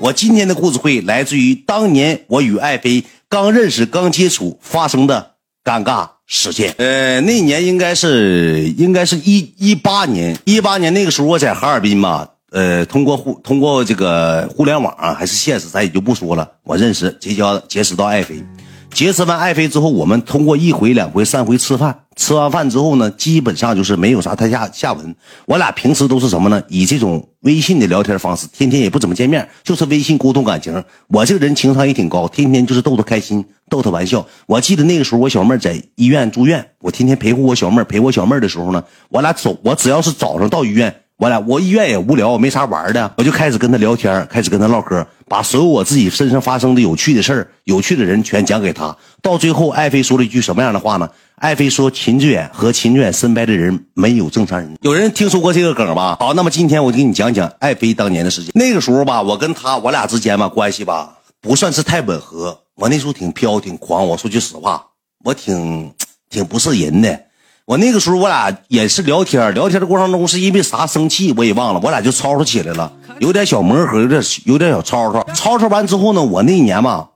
我今天的故事会来自于当年我与爱妃刚认识、刚接触发生的尴尬事件。呃，那年应该是应该是一一八年，一八年那个时候我在哈尔滨嘛，呃，通过互通过这个互联网啊，还是现实，咱也就不说了。我认识结交结识到爱妃。结识完爱妃之后，我们通过一回、两回、三回吃饭。吃完饭之后呢，基本上就是没有啥太下下文。我俩平时都是什么呢？以这种微信的聊天方式，天天也不怎么见面，就是微信沟通感情。我这个人情商也挺高，天天就是逗她开心，逗她玩笑。我记得那个时候我小妹在医院住院，我天天陪护我小妹，陪我小妹的时候呢，我俩走，我只要是早上到医院。我俩，我医院也无聊，没啥玩的，我就开始跟他聊天，开始跟他唠嗑，把所有我自己身上发生的有趣的事儿、有趣的人全讲给他。到最后，爱妃说了一句什么样的话呢？爱妃说：“秦志远和秦志远身边的人没有正常人。”有人听说过这个梗吧？好，那么今天我就给你讲讲爱妃当年的事情。那个时候吧，我跟他，我俩之间吧关系吧不算是太吻合。我那时候挺飘，挺狂。我说句实话，我挺挺不是人的。我那个时候，我俩也是聊天，聊天的过程中是因为啥生气，我也忘了，我俩就吵吵起来了，有点小磨合，有点有点小吵吵。吵吵完之后呢，我那一年嘛，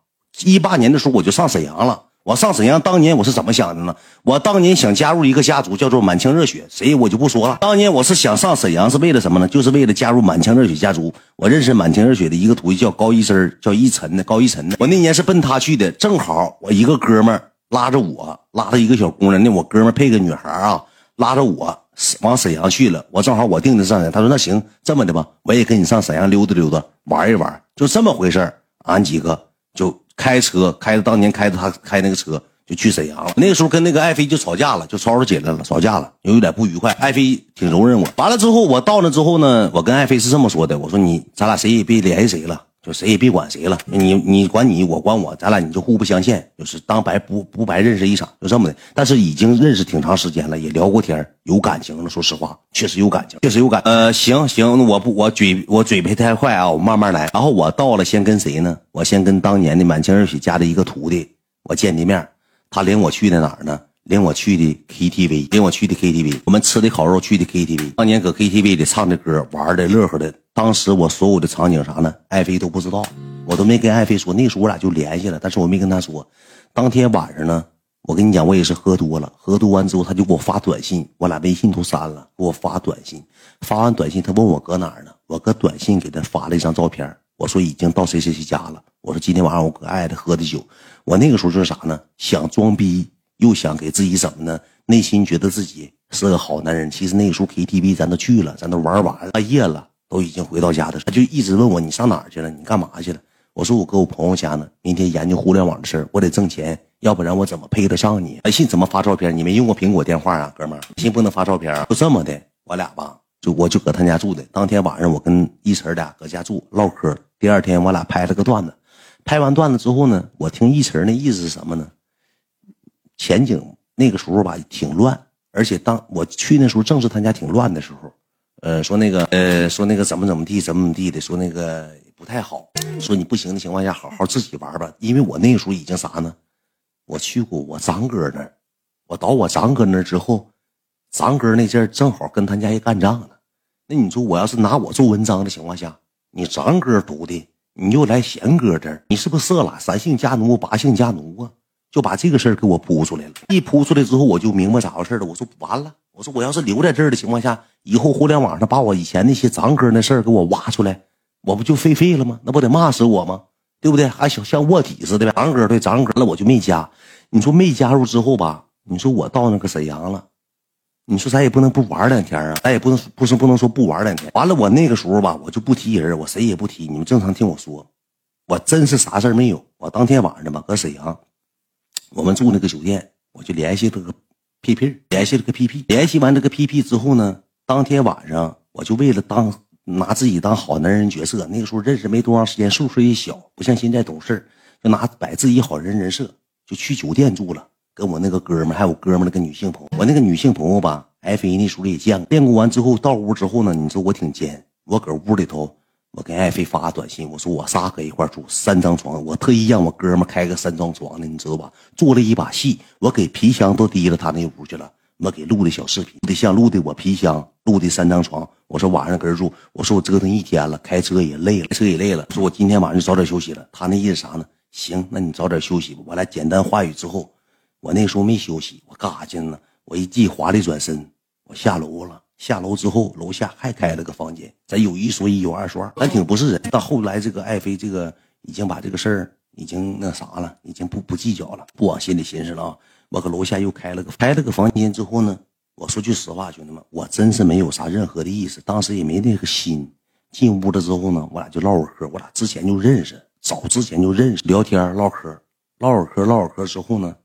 一八年的时候我就上沈阳了。我上沈阳当年我是怎么想的呢？我当年想加入一个家族，叫做满腔热血，谁我就不说了。当年我是想上沈阳是为了什么呢？就是为了加入满腔热血家族。我认识满腔热血的一个徒弟叫高一生，叫一晨的高一晨的。我那年是奔他去的，正好我一个哥们儿。拉着我，拉着一个小姑娘，那我哥们配个女孩啊，拉着我往沈阳去了。我正好我定的上沈阳，他说那行这么的吧，我也跟你上沈阳溜达溜达，玩一玩，就这么回事俺几个就开车，开着当年开着他开那个车就去沈阳了。那个时候跟那个爱妃就吵架了，就吵吵起来了，吵架了，有点不愉快。爱妃挺容忍我。完了之后，我到那之后呢，我跟爱妃是这么说的，我说你咱俩谁也别联系谁了。就谁也别管谁了，你你管你，我管我，咱俩你就互不相欠，就是当白不不白认识一场，就这么的。但是已经认识挺长时间了，也聊过天，有感情了。说实话，确实有感情，确实有感。呃，行行，我不我嘴我嘴没太快啊，我慢慢来。然后我到了，先跟谁呢？我先跟当年的满清热血家的一个徒弟，我见的面。他领我去的哪儿呢？领我去的 KTV，领我去的 KTV，我们吃的烤肉，去的 KTV。当年搁 KTV 里唱的歌，玩的乐呵的。当时我所有的场景啥呢？爱妃都不知道，我都没跟爱妃说。那时候我俩就联系了，但是我没跟她说。当天晚上呢，我跟你讲，我也是喝多了，喝多完之后，他就给我发短信，我俩微信都删了，给我发短信。发完短信，他问我搁哪儿呢？我搁短信给他发了一张照片，我说已经到谁谁谁家了。我说今天晚上我搁爱的喝的酒。我那个时候就是啥呢？想装逼，又想给自己怎么呢？内心觉得自己是个好男人。其实那个时候 KTV 咱都去了，咱都玩完半夜了。都已经回到家的，他就一直问我你上哪儿去了？你干嘛去了？我说我搁我朋友家呢，明天研究互联网的事儿，我得挣钱，要不然我怎么配得上你？微信怎么发照片？你没用过苹果电话啊，哥们儿，微信不能发照片。就这么的，我俩吧，就我就搁他家住的。当天晚上我跟一晨俩搁家住唠嗑。第二天我俩拍了个段子，拍完段子之后呢，我听一晨那意思是什么呢？前景那个时候吧挺乱，而且当我去那时候正是他家挺乱的时候。呃，说那个，呃，说那个怎么怎么地，怎么怎么地的，说那个不太好。说你不行的情况下，好好自己玩吧。因为我那个时候已经啥呢？我去过我张哥那儿，我到我张哥那儿之后，张哥那阵儿正好跟他家也干仗呢。那你说我要是拿我做文章的情况下，你张哥读的，你又来贤哥这儿，你是不是色了？三姓家奴，八姓家奴啊？就把这个事儿给我铺出来了。一铺出来之后，我就明白咋回事了。我说完了。我说我要是留在这儿的情况下，以后互联网上把我以前那些长哥那事儿给我挖出来，我不就废废了吗？那不得骂死我吗？对不对？还像像卧底似的。长哥对长哥了，我就没加。你说没加入之后吧？你说我到那个沈阳了，你说咱也不能不玩两天啊，咱也不能不是不能说不玩两天。完了，我那个时候吧，我就不提人，我谁也不提。你们正常听我说，我真是啥事没有。我当天晚上吧，搁沈阳，我们住那个酒店，我就联系这个。P P 联系了个 P P，联系完这个 P P 之后呢，当天晚上我就为了当拿自己当好男人角色，那个时候认识没多长时间，岁数也小，不像现在懂事就拿摆自己好人人设，就去酒店住了，跟我那个哥们还有哥们那个女性朋友，我那个女性朋友吧，艾菲那时候也见过，见过完之后到屋之后呢，你说我挺奸，我搁屋里头。我给爱妃发短信，我说我仨搁一块住，三张床，我特意让我哥们开个三张床的，你知道吧？做了一把戏，我给皮箱都提了他那屋去了，我给录的小视频，录的像录的我皮箱录的三张床。我说晚上搁这住，我说我折腾一天了，开车也累了，开车也累了。说我今天晚上就早点休息了。他那意思啥呢？行，那你早点休息吧。我俩简单话语之后，我那时候没休息，我干啥去了呢？我一记华丽转身，我下楼了。下楼之后，楼下还开了个房间，咱有一说一，有二说二，咱挺不是人。到后来，这个爱妃这个已经把这个事儿已经那啥了，已经不不计较了，不往心里寻思了啊。我搁楼下又开了个开了个房间之后呢，我说句实话，兄弟们，我真是没有啥任何的意思，当时也没那个心。进屋了之后呢，我俩就唠会嗑，我俩之前就认识，早之前就认识，聊天唠嗑，唠会嗑，唠会嗑之后呢，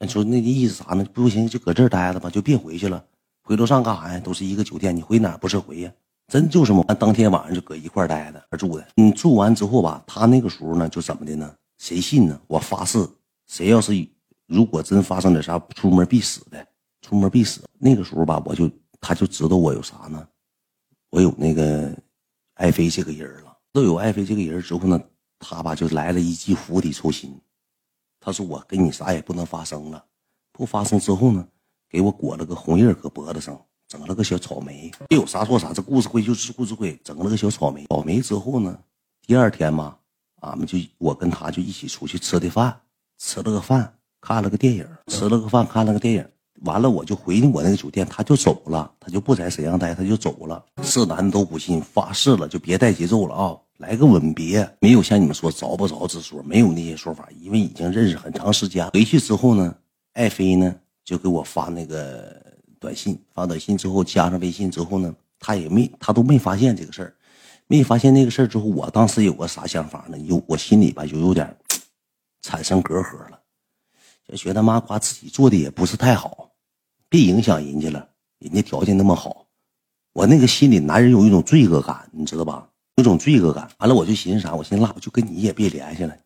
你说那意思啥呢？不行，就搁这儿待着吧，就别回去了。回楼上干啥呀？都是一个酒店，你回哪不是回呀？真就是嘛！当天晚上就搁一块待着，住的。你住完之后吧，他那个时候呢，就怎么的呢？谁信呢？我发誓，谁要是如果真发生点啥，出门必死的，出门必死。那个时候吧，我就他就知道我有啥呢？我有那个爱妃这个人了。都有爱妃这个人之后呢，他吧就来了一记釜底抽薪。他说我跟你啥也不能发生了，不发生之后呢？给我裹了个红印搁脖子上，整了个小草莓。这有啥说啥，这故事会就是故事会，整了个小草莓。草莓之后呢，第二天嘛，俺们就我跟他就一起出去吃的饭，吃了个饭，看了个电影，吃了个饭，看了个电影。完了我就回我那个酒店，他就走了，他就不在沈阳待，他就走了。是男的都不信，发誓了就别带节奏了啊，来个吻别，没有像你们说着不着之说，没有那些说法，因为已经认识很长时间。回去之后呢，爱妃呢。就给我发那个短信，发短信之后加上微信之后呢，他也没他都没发现这个事儿，没发现那个事儿之后，我当时有个啥想法呢？有我心里吧就有点 产生隔阂了，就觉得妈瓜自己做的也不是太好，别影响人家了，人家条件那么好，我那个心里男人有一种罪恶感，你知道吧？有种罪恶感。完了我就寻思啥？我寻思拉我就跟你也别联系了，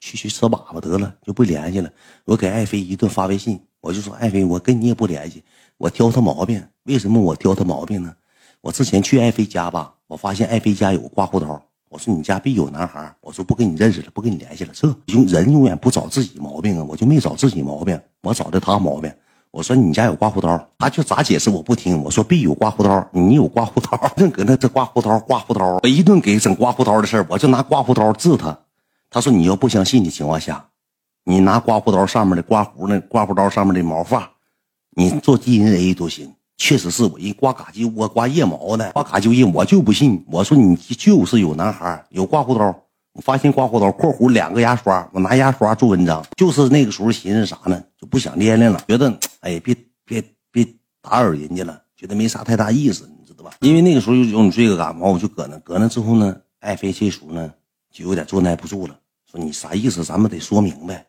去去吃粑粑得了，就不联系了。我给爱妃一顿发微信。我就说爱妃，我跟你也不联系，我挑他毛病。为什么我挑他毛病呢？我之前去爱妃家吧，我发现爱妃家有刮胡刀。我说你家必有男孩，我说不跟你认识了，不跟你联系了。这永人永远不找自己毛病啊，我就没找自己毛病，我找的他毛病。我说你家有刮胡刀，他就咋解释我不听。我说必有刮胡刀，你有刮胡刀，正搁那这刮胡刀刮胡刀，我一顿给整刮胡刀的事我就拿刮胡刀治他。他说你要不相信的情况下。你拿刮胡刀上面的刮胡那刮胡刀上面的毛发，你做 DNA 都行。确实是我一刮嘎叽窝刮腋毛的，刮嘎叽腋，我就不信。我说你就是有男孩有刮胡刀，我发现刮胡刀（括弧两个牙刷），我拿牙刷做文章。就是那个时候寻思啥呢？就不想练练了，觉得哎，别别别打扰人家了，觉得没啥太大意思，你知道吧？因为那个时候有种罪恶感，冒我就搁那，搁那之后呢，爱妃这时候呢就有点坐耐不住了，你啥意思？咱们得说明白。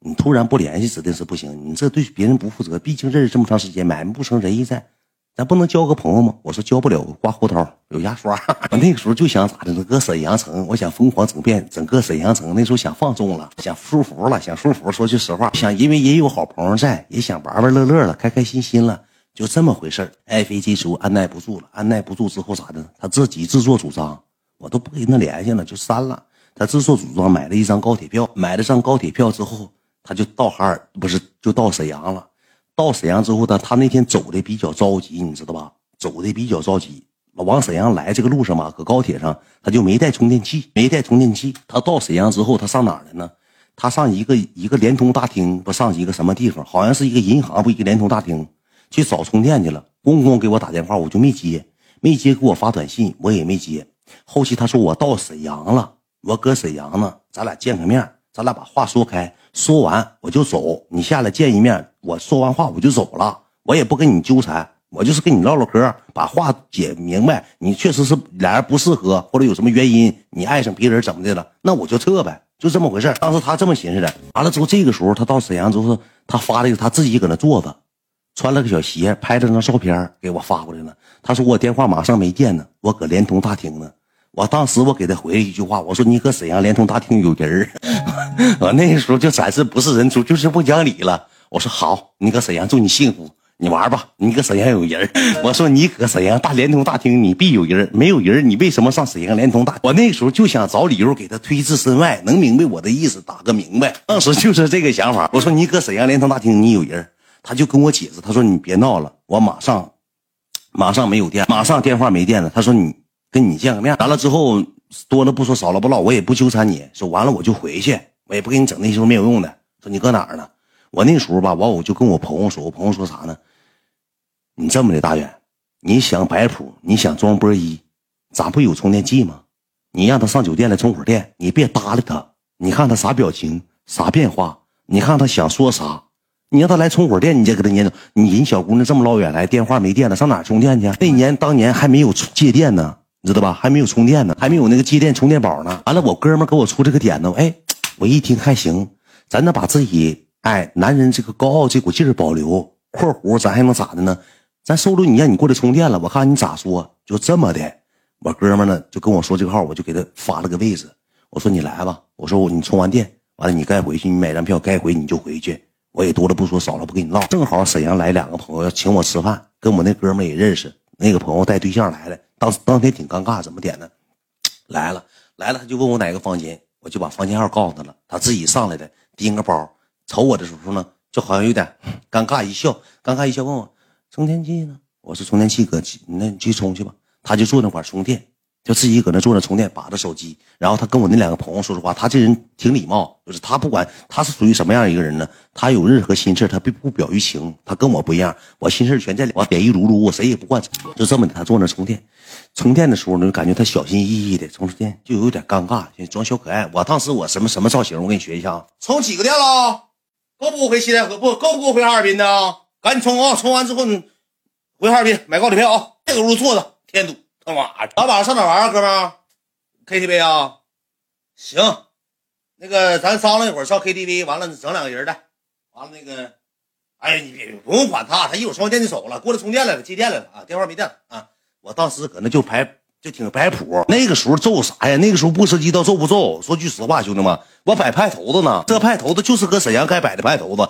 你突然不联系，指定是不行。你这对别人不负责，毕竟认识这么长时间，买卖不成仁义在，咱不能交个朋友吗？我说交不了，刮胡刀有牙刷。我那个时候就想咋的？搁沈阳城，我想疯狂整遍整个沈阳城。那时候想放纵了，想舒服了，想舒服。说句实话，想因为也有好朋友在，也想玩玩乐乐了，开开心心了，就这么回事爱飞机时候按耐不住了，按耐不住之后咋的？他自己自作主张，我都不跟他联系了，就删了。他自作主张买了一张高铁票，买了张高铁票之后。他就到哈尔，不是就到沈阳了。到沈阳之后呢，他那天走的比较着急，你知道吧？走的比较着急。往沈阳来这个路上嘛，搁高铁上，他就没带充电器，没带充电器。他到沈阳之后，他上哪儿了呢？他上一个一个联通大厅，不上一个什么地方？好像是一个银行，不一个联通大厅，去找充电去了。公公给我打电话，我就没接，没接，给我发短信，我也没接。后期他说我到沈阳了，我搁沈阳呢，咱俩见个面，咱俩把话说开。说完我就走，你下来见一面。我说完话我就走了，我也不跟你纠缠，我就是跟你唠唠嗑，把话解明白。你确实是俩人不适合，或者有什么原因，你爱上别人怎么的了？那我就撤呗，就这么回事当时他这么寻思的。完了之后，这个时候他到沈阳之后，他发了一个他自己搁那坐着，穿了个小鞋，拍了张照片给我发过来了。他说我电话马上没电呢，我搁联通大厅呢。我当时我给他回了一句话，我说你搁沈阳联通大厅有人儿 我那个时候就暂时不是人出，就是不讲理了。我说好，你搁沈阳祝你幸福，你玩吧。你搁沈阳有人 我说你搁沈阳大联通大厅，你必有人没有人你为什么上沈阳联通大？我那时候就想找理由给他推至身外，能明白我的意思，打个明白。当时就是这个想法。我说你搁沈阳联通大厅，你有人他就跟我解释，他说你别闹了，我马上。马上没有电，马上电话没电了。他说你跟你见个面，完了之后多了不说少了不唠，我也不纠缠你。说完了我就回去，我也不给你整那些没有用的。说你搁哪儿呢？我那时候吧，完我就跟我朋友说，我朋友说啥呢？你这么的大远，你想摆谱，你想装波一，咋不有充电器吗？你让他上酒店来充会儿电，你别搭理他，你看他啥表情，啥变化，你看他想说啥，你让他来充会儿电，你再给他撵走。你人小姑娘这么老远来，电话没电了，上哪充电去？那年当年还没有借电呢，知道吧？还没有充电呢，还没有那个接电充电宝呢。完了，我哥们给我出这个点子，哎，我一听还行，咱能把自己哎男人这个高傲这股劲儿保留。括弧咱还能咋的呢？咱收留你，让你过来充电了，我看你咋说？就这么的，我哥们呢就跟我说这个号，我就给他发了个位置。我说你来吧，我说你充完电完了，你该回去，你买张票该回你就回去。我也多了不说少了不跟你唠。正好沈阳来两个朋友要请我吃饭，跟我那哥们也认识。那个朋友带对象来了，当当天挺尴尬，怎么点呢？来了来了，他就问我哪个房间，我就把房间号告诉他了。他自己上来的，拎个包，瞅我的时候呢，就好像有点尴尬一笑，尴尬一笑问我。充电器呢？我说充电器搁，那你去充去吧。他就坐那块充电，就自己搁那坐着充电，把着手机。然后他跟我那两个朋友说实话，他这人挺礼貌，就是他不管他是属于什么样一个人呢？他有任何心事他不不表于情。他跟我不一样，我心事全在里，我点一噜噜，我谁也不惯。就这么的，他坐那充电，充电的时候呢，感觉他小心翼翼的充电，就有点尴尬，装小可爱。我当时我什么什么造型？我给你学一下啊。充几个电了？够不够回西戴河？不够不够回哈尔滨的？赶紧充啊！充完之后你回哈尔滨买高铁票啊！这个屋坐着，添堵，他妈！咱晚上上哪玩啊，哥们？KTV 啊？行，那个咱商量一会儿上 KTV，完了整两个人的，完了那个，哎，你别不用管他，他一会儿充电就走了，过来充电来了，接电来了啊！电话没电了啊！我当时搁那就排就挺摆谱，那个时候揍啥呀？那个时候不吃鸡倒揍不揍？说句实话，兄弟们，我摆派头子呢，这派头子就是搁沈阳该摆的派头子。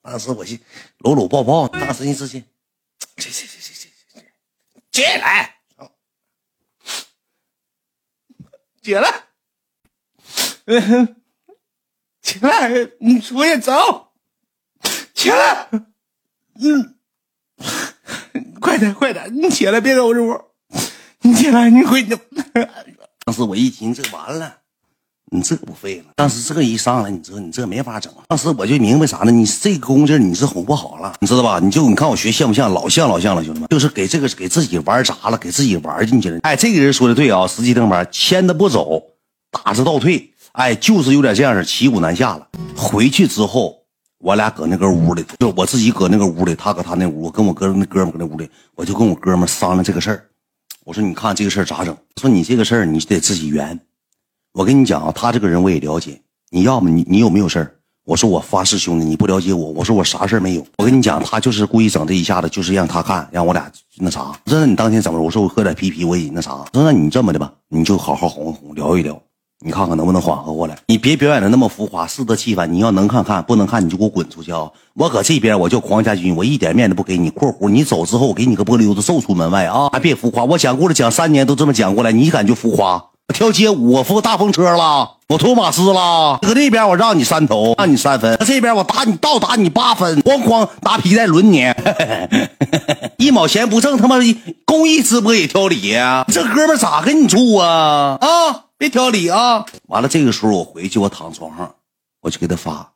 当时我心搂搂抱抱，当时一直去，去去去去去去，姐来，起来，嗯，起来，你出去走，起来，嗯，快点快点，你起来别搂着我，你起来你回去。当时我一听这完了。你这不废了？当时这个一上来，你知道你这没法整。当时我就明白啥呢？你这个功劲你是哄不好了，你知道吧？你就你看我学像不像？老像老像了，兄弟们，就是给这个给自己玩砸了，给自己玩进去了。哎，这个人说的对啊，司机登班牵着不走，打着倒退，哎，就是有点这样式，骑虎难下了。回去之后，我俩搁那个屋里，就我自己搁那个屋里，他搁他那屋，我跟我哥那哥们搁那屋里，我就跟我哥们商量这个事儿。我说你看这个事儿咋整？说你这个事儿你得自己圆。我跟你讲啊，他这个人我也了解。你要么你你有没有事儿？我说我发誓，兄弟，你不了解我。我说我啥事儿没有。我跟你讲，他就是故意整这一下子，就是让他看，让我俩那啥。那你当天怎么？我说我喝点啤啤，我也那啥。说那你这么的吧，你就好好哄哄，聊一聊，你看看能不能缓和过来。你别表演的那么浮夸，适得其反。你要能看看，不能看你就给我滚出去啊！我搁这边，我叫黄家军，我一点面子不给你。括弧你走之后，我给你个玻璃溜子揍出门外啊！还别浮夸，我讲故事讲三年都这么讲过来，你敢就浮夸？跳街舞，我扶大风车了，我托马斯了。搁那边我让你三头，让你三分；这边我打你，倒打你八分。哐哐打皮带轮你，一毛钱不挣，他妈公益直播也挑理呀？这哥们咋跟你处啊？啊，别挑理啊！完了，这个时候我回去，我躺床上，我就给他发，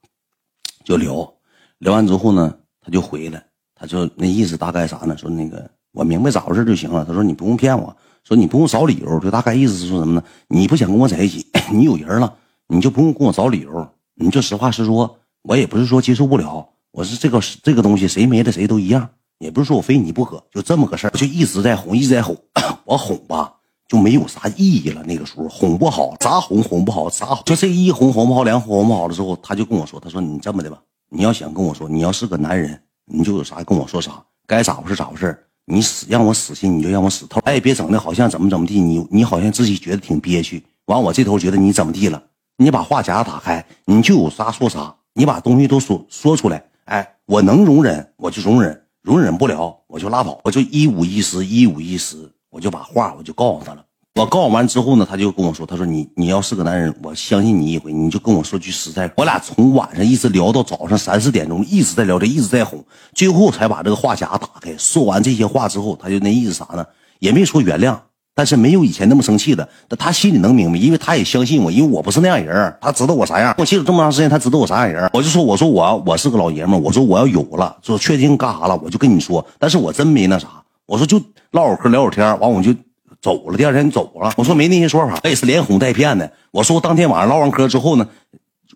就聊聊完之后呢，他就回来，他就那意思大概啥呢？说那个我明白咋回事就行了。他说你不用骗我。说你不用找理由，就大概意思是说什么呢？你不想跟我在一起，你有人了，你就不用跟我找理由，你就实话实说。我也不是说接受不了，我是这个这个东西，谁没了谁都一样，也不是说我非你不可，就这么个事儿。就一直在哄，一直在哄，我哄吧就没有啥意义了。那个时候哄不好，咋哄哄不好，咋哄就这一哄哄不好，两哄不好了之后，他就跟我说，他说你这么的吧，你要想跟我说，你要是个男人，你就有啥跟我说啥，该咋回事咋回事。你死让我死心，你就让我死透。哎，别整的好像怎么怎么地，你你好像自己觉得挺憋屈。完，我这头觉得你怎么地了？你把话匣子打开，你就有啥说啥，你把东西都说说出来。哎，我能容忍我就容忍，容忍不了我就拉倒，我就一五一十，一五一十，我就把话我就告诉他了。我告完之后呢，他就跟我说：“他说你你要是个男人，我相信你一回，你就跟我说句实在。”我俩从晚上一直聊到早上三四点钟，一直在聊天，一直在哄，最后才把这个话匣打开。说完这些话之后，他就那意思啥呢？也没说原谅。但是没有以前那么生气的，但他心里能明白，因为他也相信我，因为我不是那样人他知道我啥样，我接触这么长时间，他知道我啥样人我就说，我说我我是个老爷们我说我要有了，说确定干啥了，我就跟你说。但是我真没那啥，我说就唠会嗑聊会天完我就走了。第二天走了，我说没那些说法，也是连哄带骗的。我说当天晚上唠完嗑之后呢，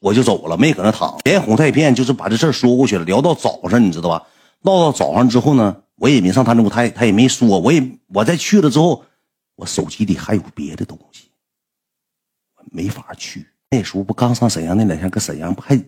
我就走了，没搁那躺，连哄带骗，就是把这事说过去了。聊到早上，你知道吧？唠到早上之后呢，我也没上他那屋，他他也没说，我也我再去了之后。我手机里还有别的东西，我没法去。那时候不刚上沈阳那两天，搁沈阳不还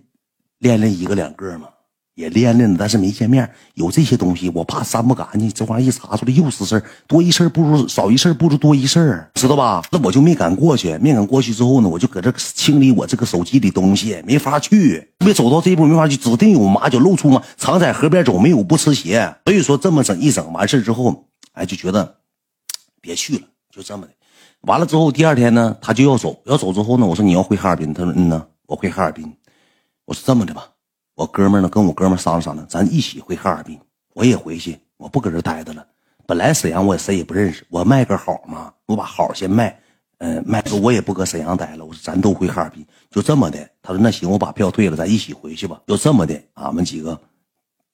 练了一个两个吗？也练练了，但是没见面。有这些东西，我怕删不干净，这玩意一查出来又是事儿。多一事不如少一事，不如多一事，知道吧？那我就没敢过去。没敢过去之后呢，我就搁这清理我这个手机里东西，没法去。没走到这一步，没法去，指定有马脚露出嘛。常在河边走，没有不湿鞋。所以说这么整一整完事之后，哎，就觉得 别去了。就这么的，完了之后，第二天呢，他就要走，要走之后呢，我说你要回哈尔滨，他说嗯呢，我回哈尔滨。我说这么的吧，我哥们呢跟我哥们商量商量，咱一起回哈尔滨，我也回去，我不搁这待着了。本来沈阳我谁也不认识，我卖个好嘛，我把好先卖，嗯，卖说我也不搁沈阳待了，我说咱都回哈尔滨，就这么的。他说那行，我把票退了，咱一起回去吧。就这么的，俺们几个。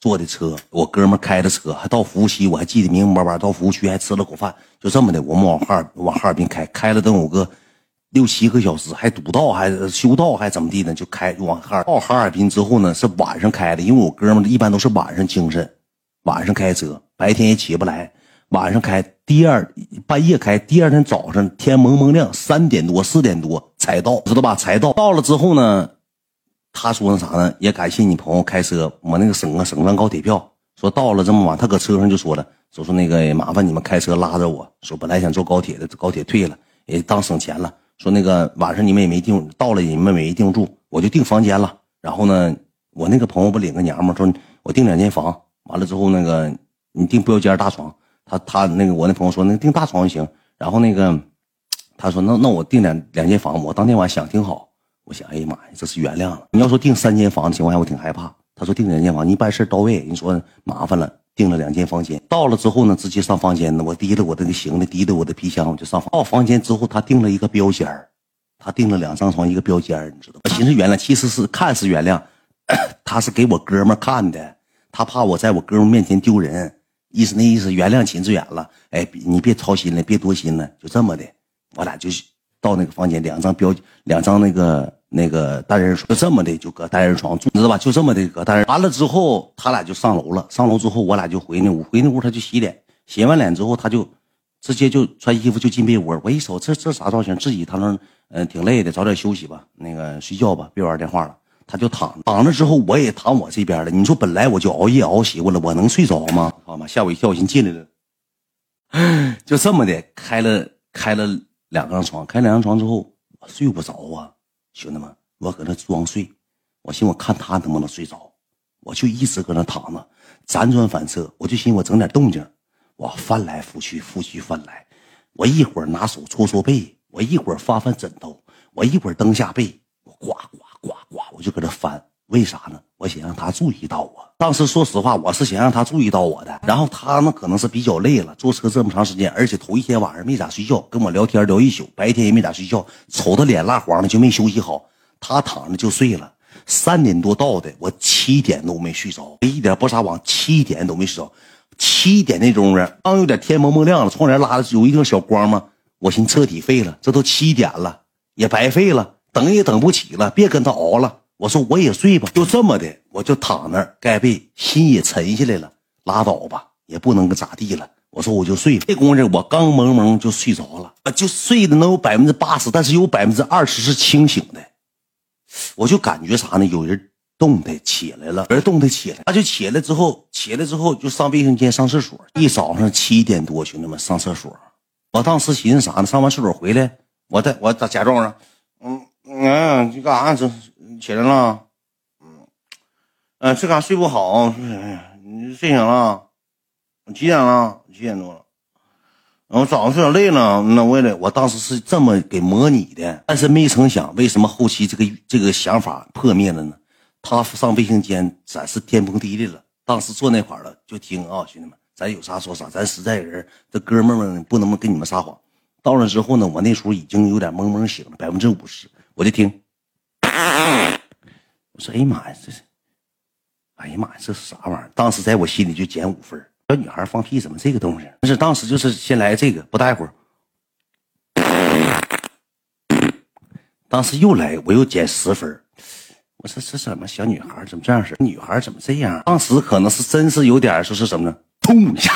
坐的车，我哥们开的车，还到服务区，我还记得明明白白。到服务区还吃了口饭，就这么的，我们往哈尔往哈尔滨开，开了等有个六七个小时，还堵道，还修道，还怎么地呢？就开往哈尔到哈尔滨之后呢，是晚上开的，因为我哥们一般都是晚上精神，晚上开车，白天也起不来，晚上开，第二半夜开，第二天早上天蒙蒙亮，三点多四点多才到，知道吧？才到，到了之后呢？他说那啥呢？也感谢你朋友开车，我那个省啊省张高铁票。说到了这么晚，他搁车上就说了，说说那个麻烦你们开车拉着我。说本来想坐高铁的，高铁退了，也当省钱了。说那个晚上你们也没定，到了你们没定住，我就订房间了。然后呢，我那个朋友不领个娘们说我订两间房，完了之后那个你订标间大床。他他那个我那朋友说那订大床就行。然后那个他说那那我订两两间房，我当天晚上想挺好。我想，哎呀妈呀，这是原谅了。你要说订三间房的情况下，我挺害怕。他说订两间房，你办事到位。你说麻烦了，订了两间房间。到了之后呢，直接上房间呢。我提着我的行李，提着我的皮箱，我就上房。到房间之后，他订了一个标间他订了两张床，一个标间你知道？我寻思原谅，其实是看似原谅，他是给我哥们看的，他怕我在我哥们面前丢人，意思那意思原谅秦志远了。哎，你别操心了，别多心了，就这么的，我俩就到那个房间，两张标，两张那个。那个单人床就这么的，就搁单人床住，知道吧？就这么的搁单人。完了之后，他俩就上楼了。上楼之后，我俩就回那屋，回那屋他就洗脸。洗完脸之后，他就直接就穿衣服就进被窝。我一瞅，这这啥造型？自己他说，嗯，挺累的，早点休息吧，那个睡觉吧，别玩电话了。他就躺躺着之后，我也躺我这边了。你说本来我就熬夜熬习惯了，我能睡着吗？好吗？吓我一跳，我先进来了。就这么的，开了开了两张床，开两张床之后，我睡不着啊。兄弟们，我搁那装睡，我寻我看他能不能睡着，我就一直搁那躺着，辗转反侧，我就寻我整点动静，我翻来覆去，覆去翻来，我一会儿拿手搓搓背，我一会儿翻翻枕头，我一会儿蹬下背，我呱呱呱呱，我就搁这翻。为啥呢？我想让他注意到我。当时说实话，我是想让他注意到我的。然后他呢，可能是比较累了，坐车这么长时间，而且头一天晚上没咋睡觉，跟我聊天聊一宿，白天也没咋睡觉，瞅他脸蜡黄的，就没休息好。他躺着就睡了，三点多到的，我七点都没睡着，一点不撒谎，七点都没睡着。七点那钟啊，刚有点天蒙蒙亮了，窗帘拉的有一点小光嘛，我寻彻底废了，这都七点了，也白费了，等也等不起了，别跟他熬了。我说我也睡吧，就这么的，我就躺那儿盖被，心也沉下来了，拉倒吧，也不能咋地了。我说我就睡，这功夫我刚蒙蒙就睡着了，就睡的能有百分之八十，但是有百分之二十是清醒的。我就感觉啥呢？有人动弹起来了，有人动弹起来，他就起来之后，起来之后就上卫生间上厕所。一早上七点多，兄弟们上厕所，我当时寻思啥呢？上完厕所回来，我再我咋假装呢？嗯嗯，你干啥？这。起来了，嗯，嗯，这嘎睡不好，哎呀你睡醒了？几点了？几点多了？我早上睡点累了，那我也得，我当时是这么给模拟的，但是没成想，为什么后期这个这个想法破灭了呢？他上卫生间，咱是天崩地裂了。当时坐那块了，就听啊，兄弟们，咱有啥说啥，咱实在人，这哥们们不能跟你们撒谎。到了之后呢，我那时候已经有点懵懵醒了，百分之五十，我就听，我说哎呀妈呀，这是，哎呀妈呀，这是啥玩意儿？当时在我心里就减五分。小女孩放屁怎么这个东西？但是当时就是先来这个，不大会儿，当时又来，我又减十分。我说这怎么小女孩怎么这样式？女孩怎么这样？当时可能是真是有点说是什么呢？通一下，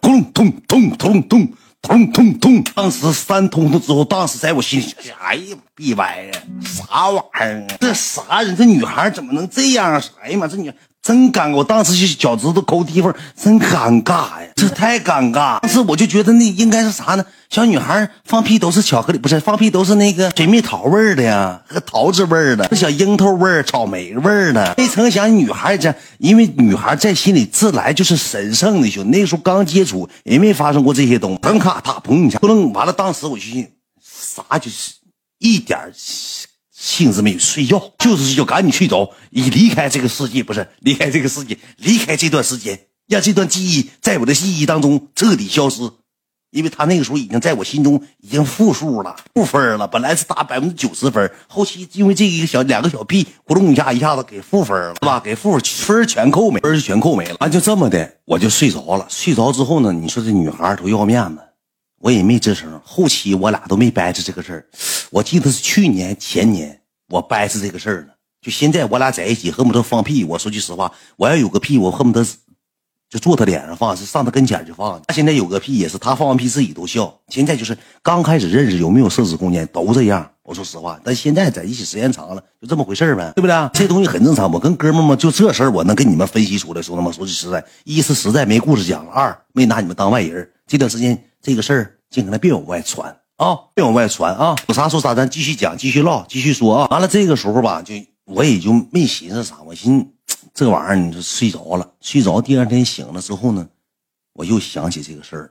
通通通通通通通通。当时三通通之后，当时在我心里，哎呀，闭歪呀，啥玩意儿啊？这啥人？这女孩怎么能这样？哎呀妈，这女。真尴尬，我当时就脚趾头抠地方，真尴尬呀！这太尴尬。当时我就觉得那应该是啥呢？小女孩放屁都是巧克力，不是放屁都是那个水蜜桃味儿的呀，和桃子味儿的，小樱桃味儿、草莓味儿的。没成想女孩这，因为女孩在心里自来就是神圣的，兄弟。那时候刚接触，也没发生过这些东西。砰咔嗒砰一下，不能完了。当时我就信啥就是一点。性子没有，睡觉就是睡觉，赶紧睡着，以离开这个世界，不是离开这个世界，离开这段时间，让这段记忆在我的记忆当中彻底消失，因为他那个时候已经在我心中已经负数了，负分了。本来是打百分之九十分，后期因为这一个小两个小屁，咕隆一下，一下子给负分了，是吧？给负分全扣没，分全扣没了。完就这么的，我就睡着了。睡着之后呢，你说这女孩多要面子。我也没吱声，后期我俩都没掰扯这个事儿。我记得是去年前年我掰扯这个事儿了。就现在我俩在一起，恨不得放屁。我说句实话，我要有个屁，我恨不得就坐他脸上放，是上他跟前就放。他现在有个屁也是他放完屁自己都笑。现在就是刚开始认识，有没有设置空间都这样。我说实话，但现在在一起时间长了，就这么回事呗，对不对？这东西很正常。我跟哥们们就这事儿，我能跟你们分析出来，兄弟们说句实在，一是实在没故事讲了，二没拿你们当外人。这段时间。这个事儿尽可能别往外传啊，别往外传啊！有啥说啥，咱继续讲，继续唠，继续说啊！完了，这个时候吧，就我也就没寻思啥，我寻 这玩意儿，你就睡着了，睡着，第二天醒了之后呢，我又想起这个事儿了，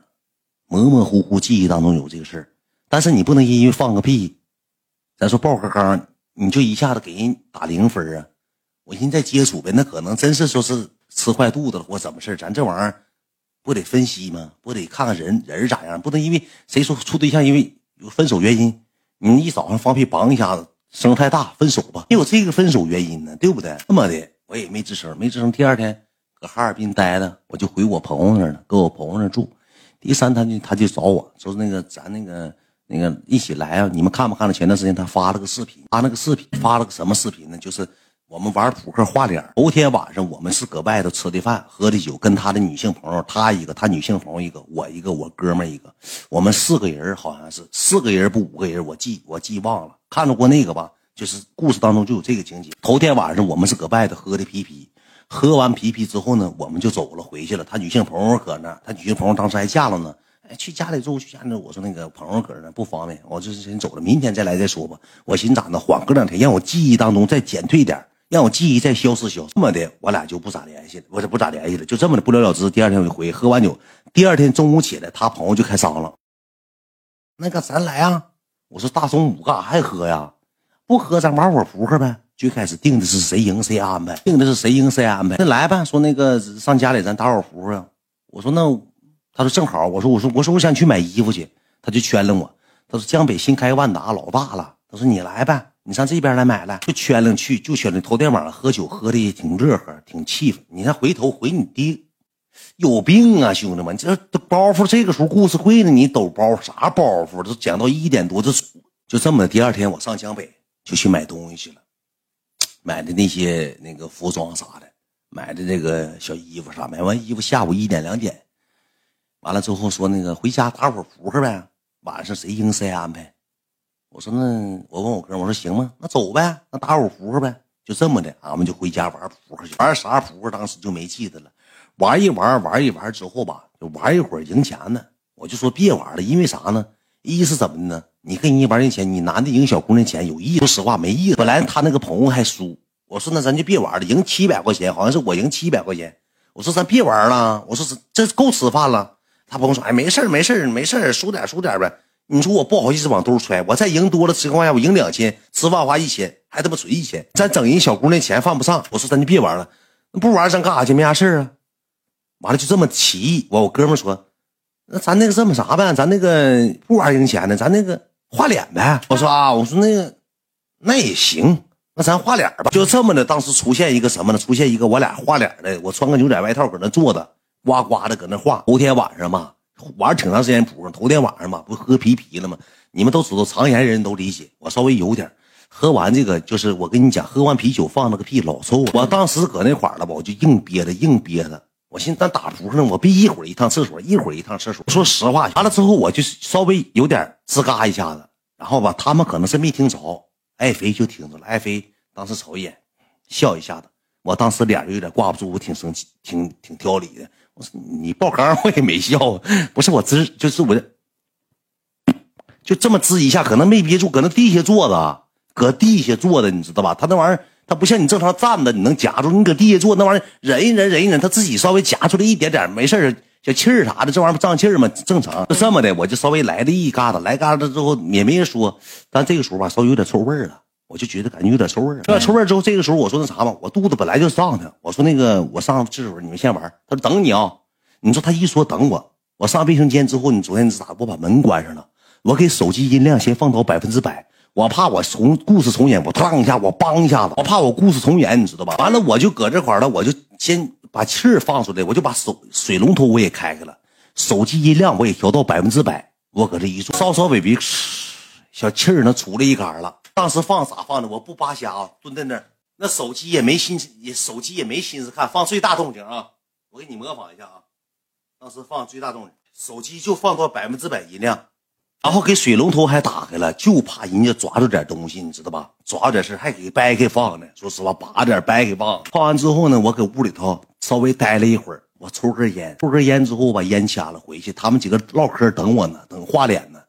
模模糊糊记忆当中有这个事儿，但是你不能因为放个屁，咱说爆个缸，你就一下子给人打零分啊！我寻思再接触呗，那可能真是说是吃坏肚子了或怎么事咱这玩意儿。不得分析吗？不得看看人人咋样？不能因为谁说处对象因为有分手原因，你一早上放屁梆一下子声太大分手吧？没有这个分手原因呢，对不对？这么的我也没吱声，没吱声。第二天搁哈尔滨待着，我就回我朋友那了，搁我朋友那住。第三天他就找我说那个咱那个那个一起来啊！你们看没看到前段时间他发了个视频？发那个视频发了个什么视频呢？就是。我们玩扑克画脸，头天晚上我们是搁外头吃的饭，喝的酒，跟他的女性朋友，他一个，他女性朋友一个，我一个，我哥们一个，我们四个人好像是四个人不五个人，我记我记忘了，看着过那个吧？就是故事当中就有这个情节。头天晚上我们是搁外头喝的啤啤，喝完啤啤之后呢，我们就走了，回去了。他女性朋友搁那，他女性朋友当时还嫁了呢。哎，去家里住，去家里。我说那个朋友搁那不方便，我就先走了，明天再来再说吧。我寻思咋的，缓个两天，让我记忆当中再减退点。让我记忆再消失消失，这么的，我俩就不咋联系了，我这不咋联系了，就这么的不了了之。第二天我就回，喝完酒，第二天中午起来，他朋友就开张了。那个咱来啊！我说大中午干啥还喝呀？不喝咱玩会扑克呗。最开始定的是谁赢谁安排，定的是谁赢谁安排。那来吧，说那个上家里咱打会儿扑啊。我说那，他说正好。我说我说我说我想去买衣服去，他就圈了我。他说江北新开万达老大了。他说你来呗。你上这边来买来，就圈了去，就圈了。头天晚上喝酒喝的也挺热和，挺气愤。你看回头回你爹，有病啊，兄弟们！这这包袱，这个时候故事会呢，你抖包啥包袱？都讲到一点多，这就这么的。第二天我上江北就去买东西去了，买的那些那个服装啥的，买的这个小衣服啥。买完衣服下午一点两点，完了之后说那个回家打会扑克呗，晚上谁赢谁安排。我说那我问我哥，我说行吗？那走呗，那打会扑克呗，就这么的，俺们就回家玩扑克去。玩啥扑克？当时就没记得了。玩一玩，玩一玩之后吧，就玩一会儿赢钱呢。我就说别玩了，因为啥呢？一是怎么的呢？你跟人家玩赢钱，你男的赢小姑娘钱有意思？说实话没意思。本来他那个朋友还输，我说那咱就别玩了，赢七百块钱，好像是我赢七百块钱。我说咱别玩了，我说这够吃饭了。他朋友说：“哎，没事没事没事输点输点呗。”你说我不好意思往兜揣，我再赢多了情况下，我赢两千，吃饭花一千，还他妈存一千，咱整人小姑娘钱犯不上。我说咱就别玩了，不玩咱干啥去？没啥事啊。完了就这么提议，我我哥们说：“那咱那个这么啥呗？咱那个不玩赢钱的，咱那个画脸呗。”我说啊，我说那个那也行，那咱画脸吧。就这么的，当时出现一个什么呢？出现一个我俩画脸的，我穿个牛仔外套搁那坐着，呱呱的搁那画。头天晚上嘛。玩挺长时间扑克，头天晚上嘛，不喝啤啤了吗？你们都知道，常言人都理解。我稍微有点喝完这个，就是我跟你讲，喝完啤酒放那个屁老臭。我当时搁那块了吧，我就硬憋着，硬憋着。我寻思咱打扑克呢，我憋一会儿一趟厕所，一会儿一趟厕所。说实话，完了之后我就稍微有点吱嘎一下子，然后吧，他们可能是没听着，爱妃就听着了。爱妃当时瞅一眼，笑一下子。我当时脸就有点挂不住，我挺生气，挺挺挑理的。你爆缸，我也没笑，不是我吱，就是我，就这么吱一下，可能没憋住，搁那地下坐着，搁地下坐着，你知道吧？他那玩意儿，他不像你正常站着，你能夹住。你搁地下坐，那玩意儿忍一忍，忍一忍，他自己稍微夹出来一点点，没事小气儿啥的，这玩意儿不胀气儿吗？正常。就这么的，我就稍微来了一嘎达，来嘎达之后也没人说，但这个时候吧，稍微有点臭味儿了。我就觉得感觉有点臭味儿，有点臭味儿之后，这个时候我说那啥吧，我肚子本来就胀的，我说那个我上厕所，你们先玩。他说等你啊，你说他一说等我，我上卫生间之后，你昨天咋？我把门关上了，我给手机音量先放到百分之百，我怕我重故事重演，我嘡一下，我梆一下子，我怕我故事重演，你知道吧？完了我就搁这块了，我就先把气儿放出来，我就把手水龙头我也开开了，手机音量我也调到百分之百，我搁这一坐，稍稍微微，小气儿能出来一杆了。当时放咋放的？我不扒瞎啊，蹲在那儿，那手机也没心，也手机也没心思看，放最大动静啊！我给你模仿一下啊。当时放最大动静，手机就放到百分之百音量，然后给水龙头还打开了，就怕人家抓住点东西，你知道吧？抓住点事还给掰开放呢。说实话，拔点掰开放。放完之后呢，我搁屋里头稍微待了一会儿，我抽根烟，抽根烟之后把烟掐了，回去他们几个唠嗑等我呢，等画脸呢。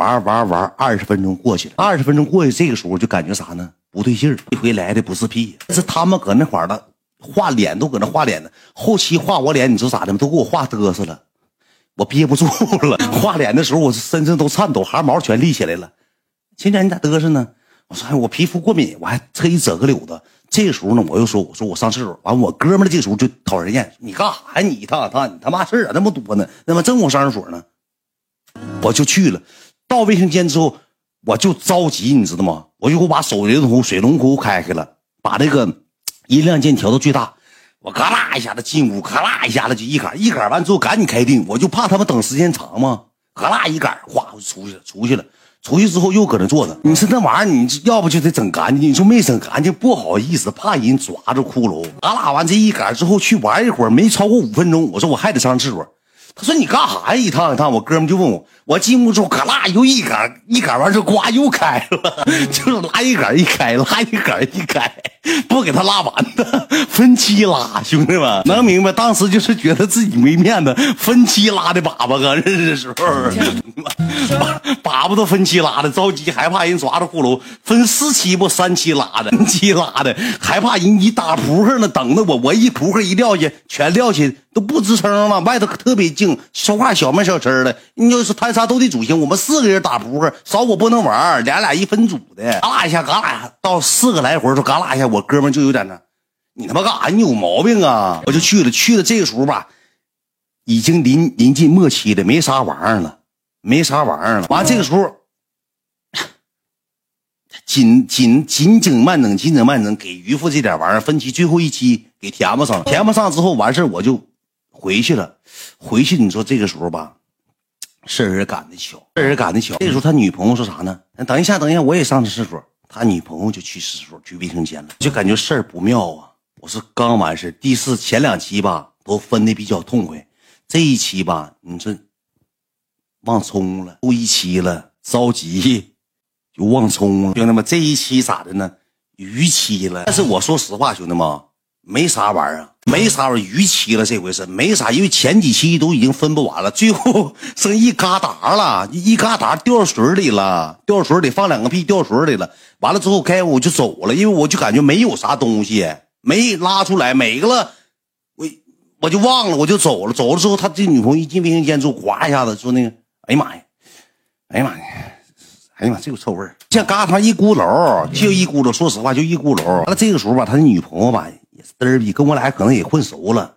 玩玩玩，二十分钟过去了。二十分钟过去，这个时候就感觉啥呢？不对劲儿。这回来的不是屁，是他们搁那块儿了，画脸都搁那画脸呢。后期画我脸，你知道咋的吗？都给我画嘚瑟了，我憋不住了。画脸的时候，我身上都颤抖，汗毛全立起来了。亲姐，你咋嘚瑟呢？我说，哎，我皮肤过敏，我还特意折个柳子。这个时候呢，我又说，我说我上厕所。完，我哥们儿这个时候就讨人厌，你干啥呀？你一趟一趟，你他妈事儿咋那么多呢？那么正我上厕所呢，我就去了。到卫生间之后，我就着急，你知道吗？我就给我把手水龙头水龙头开开了，把那个音量键调到最大，我嘎啦一下子进屋，嘎啦一下子就一杆一杆完之后赶紧开腚，我就怕他们等时间长嘛，嘎啦一杆，哗就出去了，出去了，出去之后又搁那坐着。你说那玩意儿，你要不就得整干净，你说没整干净不好意思，怕人抓着骷髅。嘎啦完这一杆之后去玩一会儿，没超过五分钟，我说我还得上厕所。他说你干啥呀？一趟一趟，我哥们就问我，我进屋之后，可拉又一杆一杆完事，呱又开了，就是拉一杆一开，拉一杆一开，不给他拉完的，分期拉，兄弟们。能明白？当时就是觉得自己没面子，分期拉的粑粑哥认识的时候，粑粑都分期拉的，着急害怕人抓着骷髅，分四期不三期拉的，分期拉的，害怕人一打扑克呢，等着我，我一扑克一撂下，全撂下都不吱声了，外头特别静。说话小门小声的，你就是谈啥都得主行。我们四个人打扑克，少我不能玩，俩俩一分组的，嘎啦一下，嘎啦，到四个来回说嘎啦一下，我哥们就有点那，你他妈干啥？你有毛病啊！我就去了，去了这个时候吧，已经临临近末期了，没啥玩意儿了，没啥玩意儿了。完这个时候，紧紧紧整慢整，紧整慢整，给渔夫这点玩意儿分期最后一期给填不上，填不上之后完事我就。回去了，回去你说这个时候吧，事儿赶的巧，事儿赶的巧。这时候他女朋友说啥呢？等一下，等一下，我也上厕所。他女朋友就去厕所，去卫生间了，就感觉事儿不妙啊。我是刚完事第四前两期吧都分的比较痛快，这一期吧，你这忘冲了，又一期了，着急就忘冲了。兄弟们，这一期咋的呢？逾期了。但是我说实话，兄弟们。没啥玩意儿，没啥玩意儿，逾期了这回是没啥，因为前几期都已经分不完了，最后剩一疙瘩了，一疙瘩掉水里了，掉水里放两个屁掉水里了，完了之后该我就走了，因为我就感觉没有啥东西没拉出来，没了，我我就忘了，我就走了。走了之后，他这女朋友一进卫生间之后，哗一下子说那个，哎呀妈呀，哎呀妈呀，哎呀妈，这个臭味儿，像嘎他一咕噜，就一咕噜。说实话，就一咕噜。完了这个时候吧，他的女朋友吧嘚儿逼，跟我俩可能也混熟了。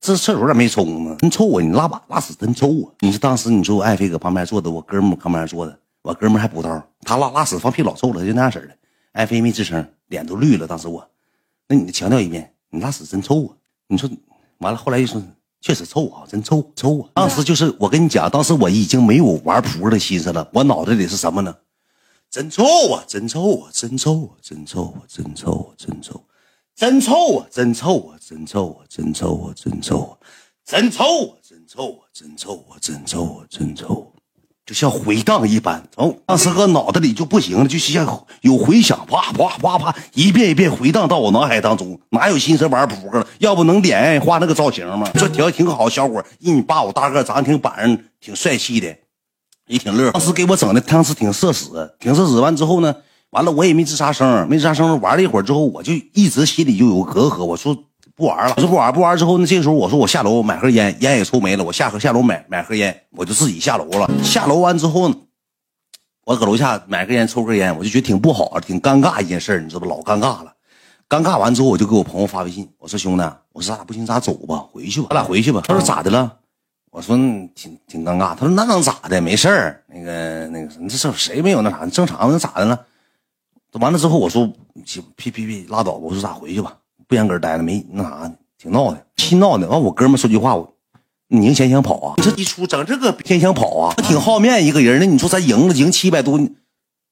这厕所咋没冲呢？真臭啊！你拉粑拉屎真臭啊！你说当时你说我爱妃搁旁边坐的，我哥们旁边坐的，我哥们还补刀，他拉拉屎放屁老臭了，就那样式的。爱妃没吱声，脸都绿了。当时我，那你强调一遍，你拉屎真臭啊！你说完了，后来又说确实臭啊，真臭臭啊！当时就是我跟你讲，当时我已经没有玩扑的心思了，我脑子里是什么呢？真臭啊！真臭啊！真臭啊！真臭啊！真臭啊！真臭真臭啊！真臭啊！真臭啊！真臭啊！真臭啊！真臭啊！真臭啊！真臭啊！真臭啊！真臭，就像回荡一般。哦当时搁脑袋里就不行了，就像有回响，啪啪啪啪，一遍一遍回荡到我脑海当中。哪有心思玩扑克了？要不能脸画那个造型吗？说条挺好，小伙一米八五大个，长得挺板正，挺帅气的，也挺乐。当时给我整的，当时挺社死，挺社死。完之后呢？完了，我也没吱啥声，没吱啥声。玩了一会儿之后，我就一直心里就有隔阂。我说不玩了，我说不玩，不玩之后呢，这时候我说我下楼买盒烟，烟也抽没了。我下河下楼买买盒烟，我就自己下楼了。下楼完之后，我搁楼下买个烟，抽根烟，我就觉得挺不好，挺尴尬一件事你知道不？老尴尬了。尴尬完之后，我就给我朋友发微信，我说兄弟，我说咱俩不行，咱走吧，回去吧，咱俩回去吧。他说咋的了？我说挺挺尴尬。他说那能咋的？没事儿，那个那个你这谁没有那啥？正常，那咋的了？完了之后，我说屁屁屁拉倒吧。我说咋回去吧，不想搁这待了，没那啥，挺闹的，气闹的。完，我哥们说句话，我你赢钱想跑啊？你这一出整这个偏想跑啊？挺好面一个人呢。你说咱赢了，赢七百多。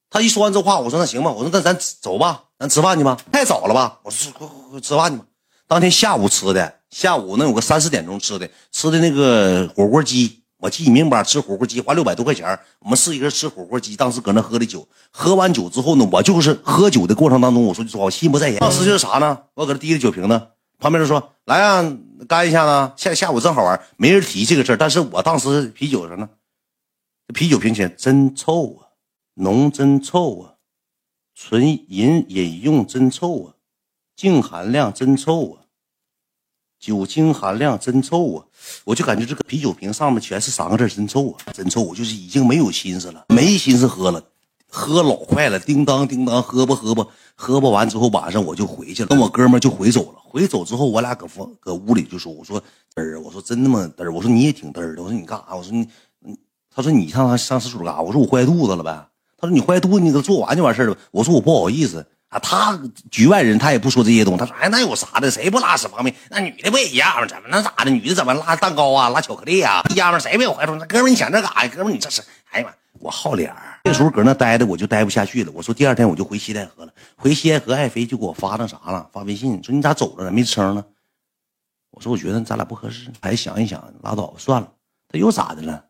他一说完这话，我说那行吧，我说那咱走吧，咱吃饭去吧。太早了吧？我说快快快吃饭去吧。当天下午吃的，下午能有个三四点钟吃的，吃的那个火锅鸡。我记你明白，吃火锅鸡花六百多块钱我们四个人吃火锅鸡，当时搁那喝的酒，喝完酒之后呢，我就是喝酒的过程当中，我说句实话，我心不在焉。当时就是啥呢？我搁这提着酒瓶子，旁边人说来啊，干一下子。下下午正好玩，没人提这个事儿，但是我当时啤酒什么，啤酒瓶钱真臭啊，浓真臭啊，纯饮饮用真臭啊，净含量真臭啊。酒精含量真臭啊！我就感觉这个啤酒瓶上面全是三个字，真臭啊，真臭！我就是已经没有心思了，没心思喝了，喝老快了，叮当叮当，喝吧喝吧，喝吧完之后晚上我就回去了，跟我哥们就回走了。回走之后，我俩搁房搁屋里就说：“我说嘚儿，我说真那么嘚儿，我说你也挺嘚儿的，我说你干啥？我说你，他说你上上厕所干啥？我说我坏肚子了呗。他说你坏肚子，你给做完就完事了。我说我不好意思。”啊，他局外人，他也不说这些东西。他说：“哎，那有啥的？谁不拉屎方便？那女的不也一样吗？怎么能咋的？女的怎么拉蛋糕啊，拉巧克力啊？一样吗？谁没有怀中？那哥们，你想这干啥呀？哥们，你这是……哎呀妈，我好脸儿。这时候搁那待着，我就待不下去了。我说第二天我就回西戴河了。回西戴河，爱妃就给我发那啥了，发微信说你咋走了？咋没声了。我说我觉得咱俩不合适，还想一想，拉倒算了。他又咋的了？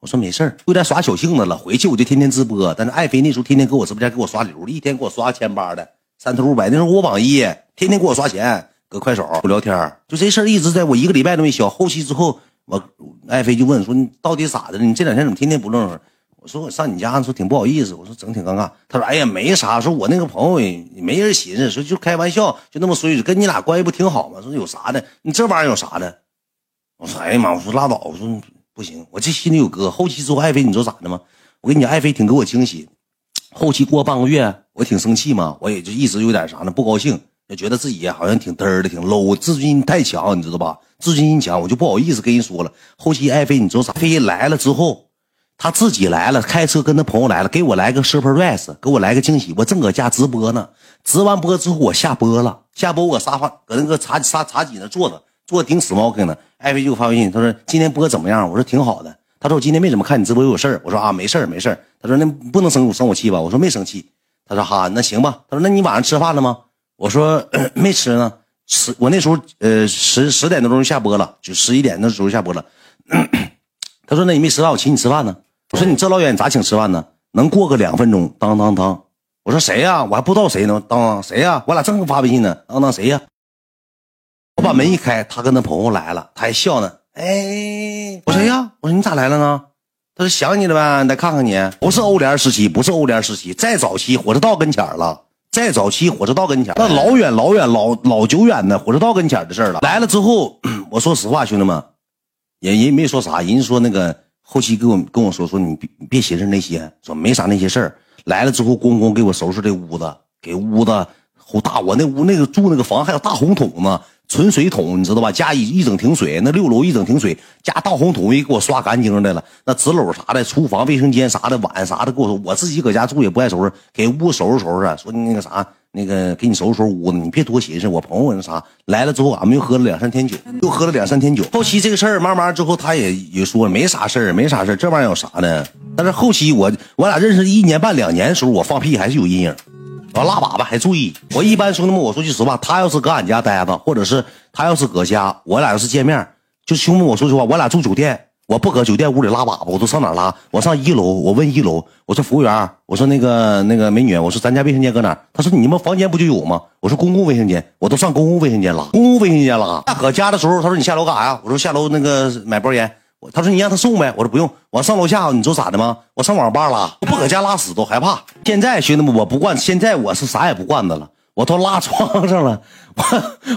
我说没事儿有点耍小性子了。回去我就天天直播，但是爱妃那时候天天搁我直播间给我刷礼物，一天给我刷千八的，三头五百。那时候我榜一天天给我刷钱，搁快手不聊天，就这事儿一直在我一个礼拜都没消。后期之后，我爱妃就问说你到底咋的了？你这两天怎么天天不愣哼？我说我上你家说挺不好意思，我说整挺尴尬。他说哎呀没啥，说我那个朋友也没人寻思，说就开玩笑，就那么说一句，跟你俩关系不挺好吗？说有啥的？你这玩意儿有啥的？我说哎呀妈，我说拉倒，我说。不行，我这心里有疙。后期之后，爱妃你知道咋的吗？我跟你讲，爱妃挺给我惊喜。后期过半个月，我挺生气嘛，我也就一直有点啥呢，不高兴，就觉得自己好像挺嘚儿的，挺 low，自尊心太强，你知道吧？自尊心强，我就不好意思跟人说了。后期爱妃你知道咋？妃来了之后，他自己来了，开车跟他朋友来了，给我来个 surprise，给我来个惊喜。我正搁家直播呢，直完播之后我下播了，下播我沙发搁那个茶沙茶几那坐着。做顶死猫 k 呢，艾飞就给我发微信，他说今天播怎么样？我说挺好的。他说我今天没怎么看你直播，有事儿。我说啊，没事儿，没事儿。他说那不能生我生我气吧？我说没生气。他说哈，那行吧。他说那你晚上吃饭了吗？我说没吃呢。吃我那时候呃十十点多钟下播了，就十一点那时候下播了。他说那你没吃饭，我请你吃饭呢。我说你这老远咋请吃饭呢？能过个两分钟？当当当。我说谁呀？我还不知道谁呢。当当谁呀？我俩正发微信呢。当当谁呀？我把门一开，他跟他朋友来了，他还笑呢。哎，我说呀，我说你咋来了呢？他说想你了呗，来看看你。不是欧联时期，不是欧联时期，再早期火车道跟前了。再早期火车道跟前，那老远老远老老久远的火车道跟前的事了。来了之后，我说实话，兄弟们，人人没说啥，人家说那个后期跟我跟我说说你别别寻思那些，说没啥那些事儿。来了之后，咣咣给我收拾这屋子，给屋子好大。我那屋那个住那个房还有大红桶呢。纯水桶，你知道吧？加一一整停水，那六楼一整停水，加大红桶也给我刷干净的了。那纸篓啥的，厨房、卫生间啥的，碗啥的，给我我自己搁家住也不爱收拾，给屋收拾收拾。说那个啥，那个给你收拾收拾屋子，你别多寻思。我朋友那啥来了之后，俺们又喝了两三天酒，又喝了两三天酒。后期这个事儿慢慢之后，他也也说没啥事儿，没啥事儿，这玩意儿有啥呢？但是后期我我俩认识一年半两年的时候，我放屁还是有阴影。我拉粑粑还注意，我一般兄弟们，我说句实话，他要是搁俺家待着，或者是他要是搁家，我俩要是见面，就兄弟们，我说实话，我俩住酒店，我不搁酒店屋里拉粑粑，我都上哪拉？我上一楼，我问一楼，我说服务员，我说那个那个美女，我说咱家卫生间搁哪？他说你们房间不就有吗？我说公共卫生间，我都上公共卫生间拉，公共卫生间拉。那搁家的时候，他说你下楼干啥呀？我说下楼那个买包烟。他说：“你让他送呗。”我说：“不用，我上楼下，你说咋的吗？我上网吧拉，我不搁家拉屎都害怕。现在兄弟们，我不惯，现在我是啥也不惯的了，我都拉床上了，我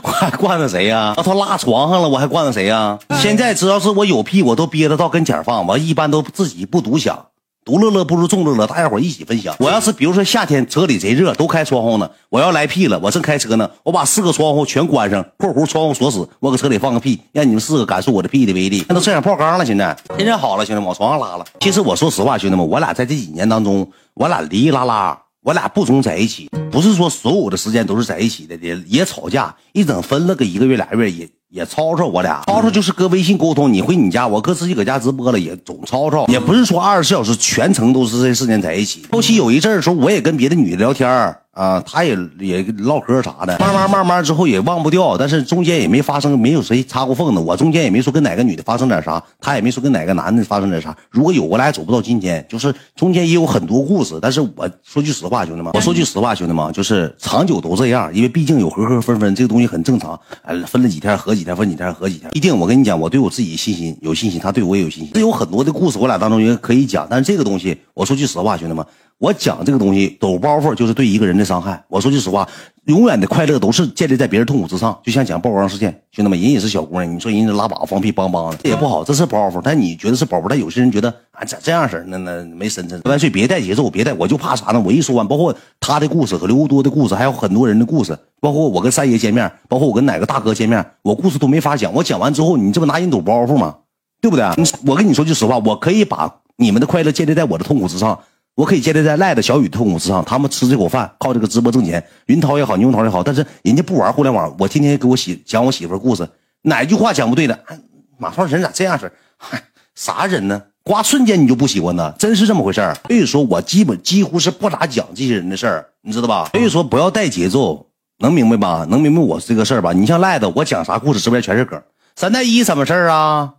我还惯着谁呀？我都拉床上了，我还惯着谁呀？现在只要是我有屁，我都憋着到跟前放，我一般都自己不独享。”独乐乐不如众乐乐，大家伙一起分享。我要是比如说夏天车里贼热，都开窗户呢，我要来屁了，我正开车呢，我把四个窗户全关上，括弧窗户锁死，我搁车里放个屁，让你们四个感受我的屁的威力。那都摄氧泡缸了，现在现在好了，兄弟们往床上拉了。其实我说实话，兄弟们，我俩在这几年当中，我俩哩哩啦啦，我俩不总在一起，不是说所有的时间都是在一起的，也也吵架，一整分了个一个月俩月也。也吵吵我俩，吵吵就是搁微信沟通。你回你家，我哥自己搁家直播了，也总吵吵。也不是说二十四小时全程都是这四年在一起。后期有一阵儿时候，我也跟别的女的聊天啊，他也也唠嗑啥的，慢慢慢慢之后也忘不掉，但是中间也没发生，没有谁插过缝子。我中间也没说跟哪个女的发生点啥，他也没说跟哪个男的发生点啥。如果有，我俩也走不到今天。就是中间也有很多故事，但是我说句实话，兄弟们，我说句实话，兄弟们，就是长久都这样，因为毕竟有合合分分，这个东西很正常。哎，分了几天合几天，分几天合几天，一定。我跟你讲，我对我自己信心有信心，他对我也有信心。这有很多的故事，我俩当中也可以讲，但是这个东西，我说句实话，兄弟们。我讲这个东西，抖包袱就是对一个人的伤害。我说句实话，永远的快乐都是建立在别人痛苦之上。就像讲曝光事件，兄弟们，人也是小姑娘，你说人家拉粑粑放屁邦邦的，这也不好，这是包袱。但你觉得是包袱，但有些人觉得啊，咋这样式儿？那那没深沉。万岁，别带节奏，别带，我就怕啥呢？我一说完，包括他的故事和刘多的故事，还有很多人的故事，包括我跟三爷见面，包括我跟哪个大哥见面，我故事都没法讲。我讲完之后，你这不拿人抖包袱吗？对不对？我跟你说句实话，我可以把你们的快乐建立在我的痛苦之上。我可以建立在赖的小雨痛苦之上，他们吃这口饭，靠这个直播挣钱。云涛也好，牛涛也好，但是人家不玩互联网，我天天给我媳讲我媳妇故事，哪句话讲不对的？马超人咋这样式嗨，啥人呢？瓜瞬间你就不喜欢呢？真是这么回事所以说我基本几乎是不咋讲这些人的事儿，你知道吧？所以说不要带节奏，能明白吧？能明白我这个事儿吧？你像赖的，我讲啥故事，直播间全是梗。三代一什么事儿啊？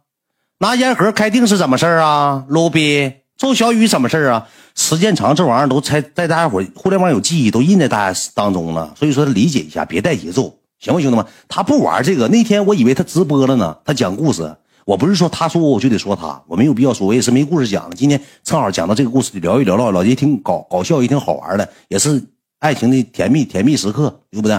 拿烟盒开腚是怎么事儿啊？low 逼。周小雨什么事儿啊？时间长，这玩意儿都才在大家伙互联网有记忆，都印在大家当中了。所以说，理解一下，别带节奏，行不，兄弟们？他不玩这个。那天我以为他直播了呢，他讲故事。我不是说他说我就得说他，我没有必要说，我也是没故事讲。今天正好讲到这个故事，聊一聊，唠唠，也挺搞搞笑，也挺好玩的，也是爱情的甜蜜甜蜜时刻，对不对？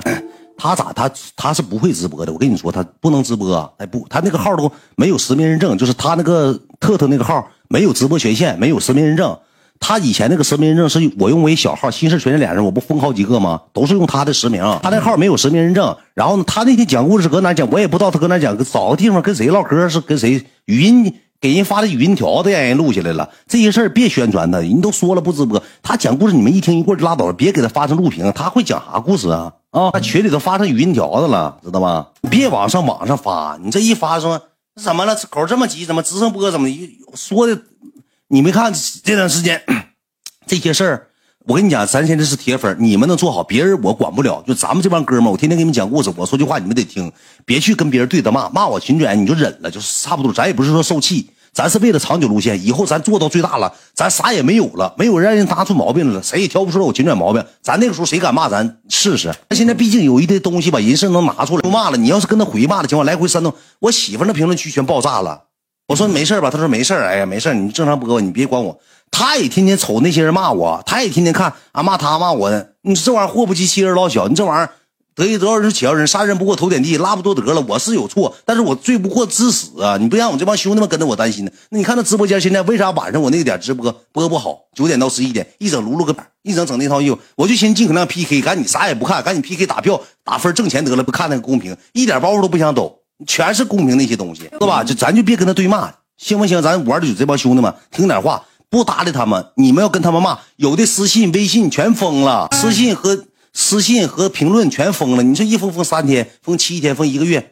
他咋他他是不会直播的？我跟你说，他不能直播，哎不，他那个号都没有实名认证，就是他那个特特那个号。没有直播权限，没有实名认证。他以前那个实名认证是我用我一小号，新事全是俩人，我不封好几个吗？都是用他的实名。他那号没有实名认证。然后呢，他那天讲故事搁哪讲，我也不知道他搁哪讲。找个地方跟谁唠嗑，是跟谁语音给人发的语音条子，让人录下来了。这些事儿别宣传他，人都说了不直播。他讲故事，你们一听一过就拉倒了，别给他发成录屏。他会讲啥故事啊？啊，他群里头发成语音条子了，知道吗？你别往上网上发，你这一发说。怎么了？口这么急？怎么直升播？怎么说的？你没看这段时间这些事儿？我跟你讲，咱现在是铁粉，你们能做好，别人我管不了。就咱们这帮哥们我天天给你们讲故事，我说句话你们得听，别去跟别人对着骂，骂我群主你就忍了，就是差不多。咱也不是说受气。咱是为了长久路线，以后咱做到最大了，咱啥也没有了，没有让人拿出毛病来了，谁也挑不出来我秦转毛病。咱那个时候谁敢骂咱试试？现在毕竟有一堆东西吧，人是能拿出来不骂了。你要是跟他回骂的情况，来回煽动，我媳妇那评论区全爆炸了。我说没事吧，他说没事哎呀没事你正常播，你别管我。他也天天瞅那些人骂我，他也天天看啊骂他骂我的。你这玩意儿祸不及妻儿老小，你这玩意儿得意得饶人处且饶人，杀人不过头点地，拉不多得了。我是有错，但是我罪不过致死啊！你不让我这帮兄弟们跟着我担心呢？那你看那直播间现在为啥晚上我那个点直播播不好？九点到十一点，一整撸撸个板，一整整那套衣服，我就寻尽可能 PK，赶紧啥也不看，赶紧 PK 打票打分挣钱得了，不看那个公屏，一点包袱都不想抖，全是公屏那些东西，是吧？就咱就别跟他对骂，行不行？咱五二九这帮兄弟们听点话。不搭理他们，你们要跟他们骂，有的私信、微信全封了，私信和私信和评论全封了。你说一封封三天，封七天，封一个月。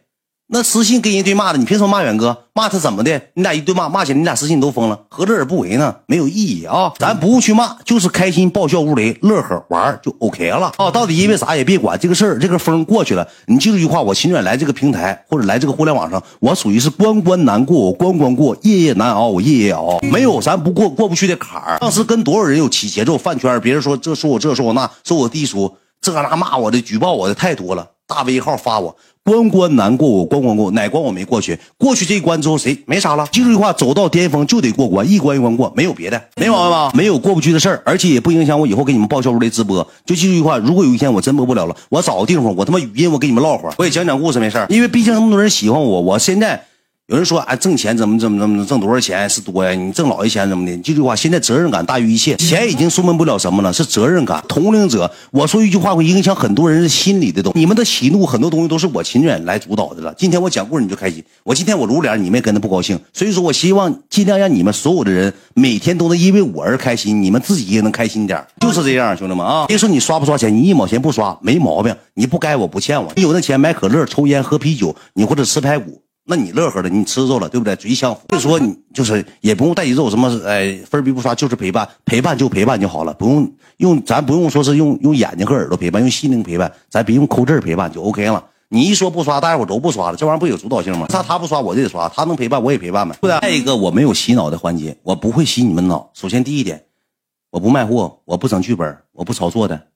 那私信跟人对骂的，你凭什么骂远哥？骂他怎么的？你俩一对骂，骂起来你俩私信都封了，何乐而不为呢？没有意义啊！咱不用去骂，就是开心爆笑无雷，乐呵玩就 OK 了啊！到底因为啥也别管这个事儿，这个风过去了。你记住一句话：我秦远来这个平台或者来这个互联网上，我属于是关关难过，我关关过；夜夜难熬，我夜夜熬。没有咱不过过不去的坎儿。当时跟多少人有起节奏饭圈，别人说这说我这说我那，说我低俗，这那骂我的举报我的太多了。大 V 号发我关关难过，我关关过，哪关我没过去？过去这一关之后，谁没啥了？记住一句话，走到巅峰就得过关，一关一关过，没有别的，没毛病吧？没有过不去的事儿，而且也不影响我以后给你们报销如雷直播。就记住一句话，如果有一天我真播不了了，我找个地方，我他妈语音，我给你们唠会儿，我也讲讲故事，没事因为毕竟那么多人喜欢我，我现在。有人说啊，挣钱怎么怎么怎么挣多少钱是多呀？你挣老些钱怎么的？这句话，现在责任感大于一切，钱已经说明不了什么了，是责任感。同龄者，我说一句话会影响很多人心里的东西。你们的喜怒很多东西都是我情愿来主导的了。今天我讲故事你就开心，我今天我露脸你们也跟着不高兴，所以说我希望尽量让你们所有的人每天都能因为我而开心，你们自己也能开心点，就是这样，兄弟们啊！别说你刷不刷钱，你一毛钱不刷没毛病，你不该我不欠我，你有那钱买可乐、抽烟、喝啤酒，你或者吃排骨。那你乐呵了，你吃着了，对不对？嘴相符，就说你就是也不用带节奏，什么哎分儿不刷，就是陪伴，陪伴就陪伴就好了，不用用咱不用说是用用眼睛和耳朵陪伴，用心灵陪伴，咱别用抠字陪伴就 OK 了。你一说不刷，大家伙都不刷了，这玩意儿不有主导性吗？他他不刷我就得刷，他能陪伴我也陪伴呗。再一个，我没有洗脑的环节，我不会洗你们脑。首先第一点，我不卖货，我不整剧本，我不炒作的，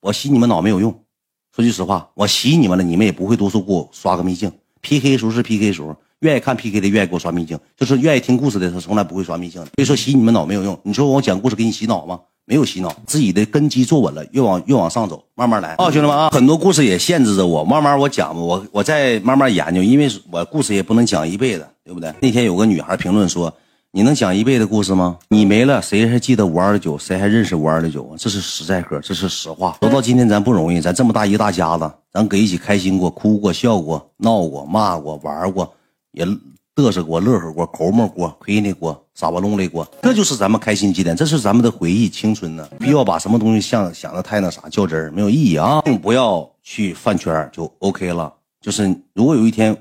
我洗你们脑没有用。说句实话，我洗你们了，你们也不会多说给我刷个秘境。PK 时候是 PK 时候，愿意看 PK 的愿意给我刷秘境，就是愿意听故事的他从来不会刷秘境的。所以说洗你们脑没有用。你说我讲故事给你洗脑吗？没有洗脑，自己的根基坐稳了，越往越往上走，慢慢来啊，兄弟们啊，很多故事也限制着我，慢慢我讲吧，我我再慢慢研究，因为我故事也不能讲一辈子，对不对？那天有个女孩评论说。你能讲一辈子故事吗？你没了，谁还记得五二的酒？谁还认识五二的酒啊？这是实在嗑，这是实话。走到今天，咱不容易，咱这么大一大家子，咱搁一起开心过、哭过、笑过、闹过、骂过、玩过，也嘚瑟过、乐呵过、抠摸过、亏你过、傻巴弄里过，这就是咱们开心节点，这是咱们的回忆、青春呢。不要把什么东西想想的太那啥较真儿，没有意义啊！不要去饭圈就 OK 了。就是如果有一天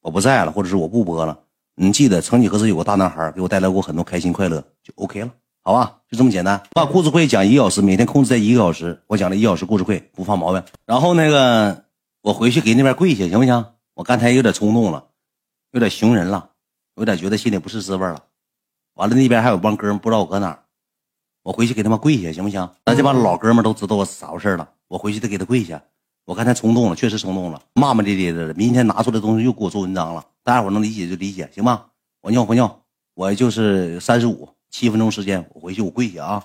我不在了，或者是我不播了。你记得，曾几何时有个大男孩给我带来过很多开心快乐，就 OK 了，好吧？就这么简单。把故事会讲一个小时，每天控制在一个小时，我讲了一小时故事会，不犯毛病。然后那个，我回去给那边跪下，行不行？我刚才有点冲动了，有点熊人了，有点觉得心里不是滋味了。完了，那边还有帮哥们不知道我搁哪我回去给他们跪下，行不行？咱这帮老哥们都知道我咋回事了。我回去得给他跪下。我刚才冲动了，确实冲动了，骂骂咧咧的。明天拿出来东西又给我做文章了。大家伙能理解就理解，行吗？我尿我尿？我就是三十五，七分钟时间，我回去我跪下啊。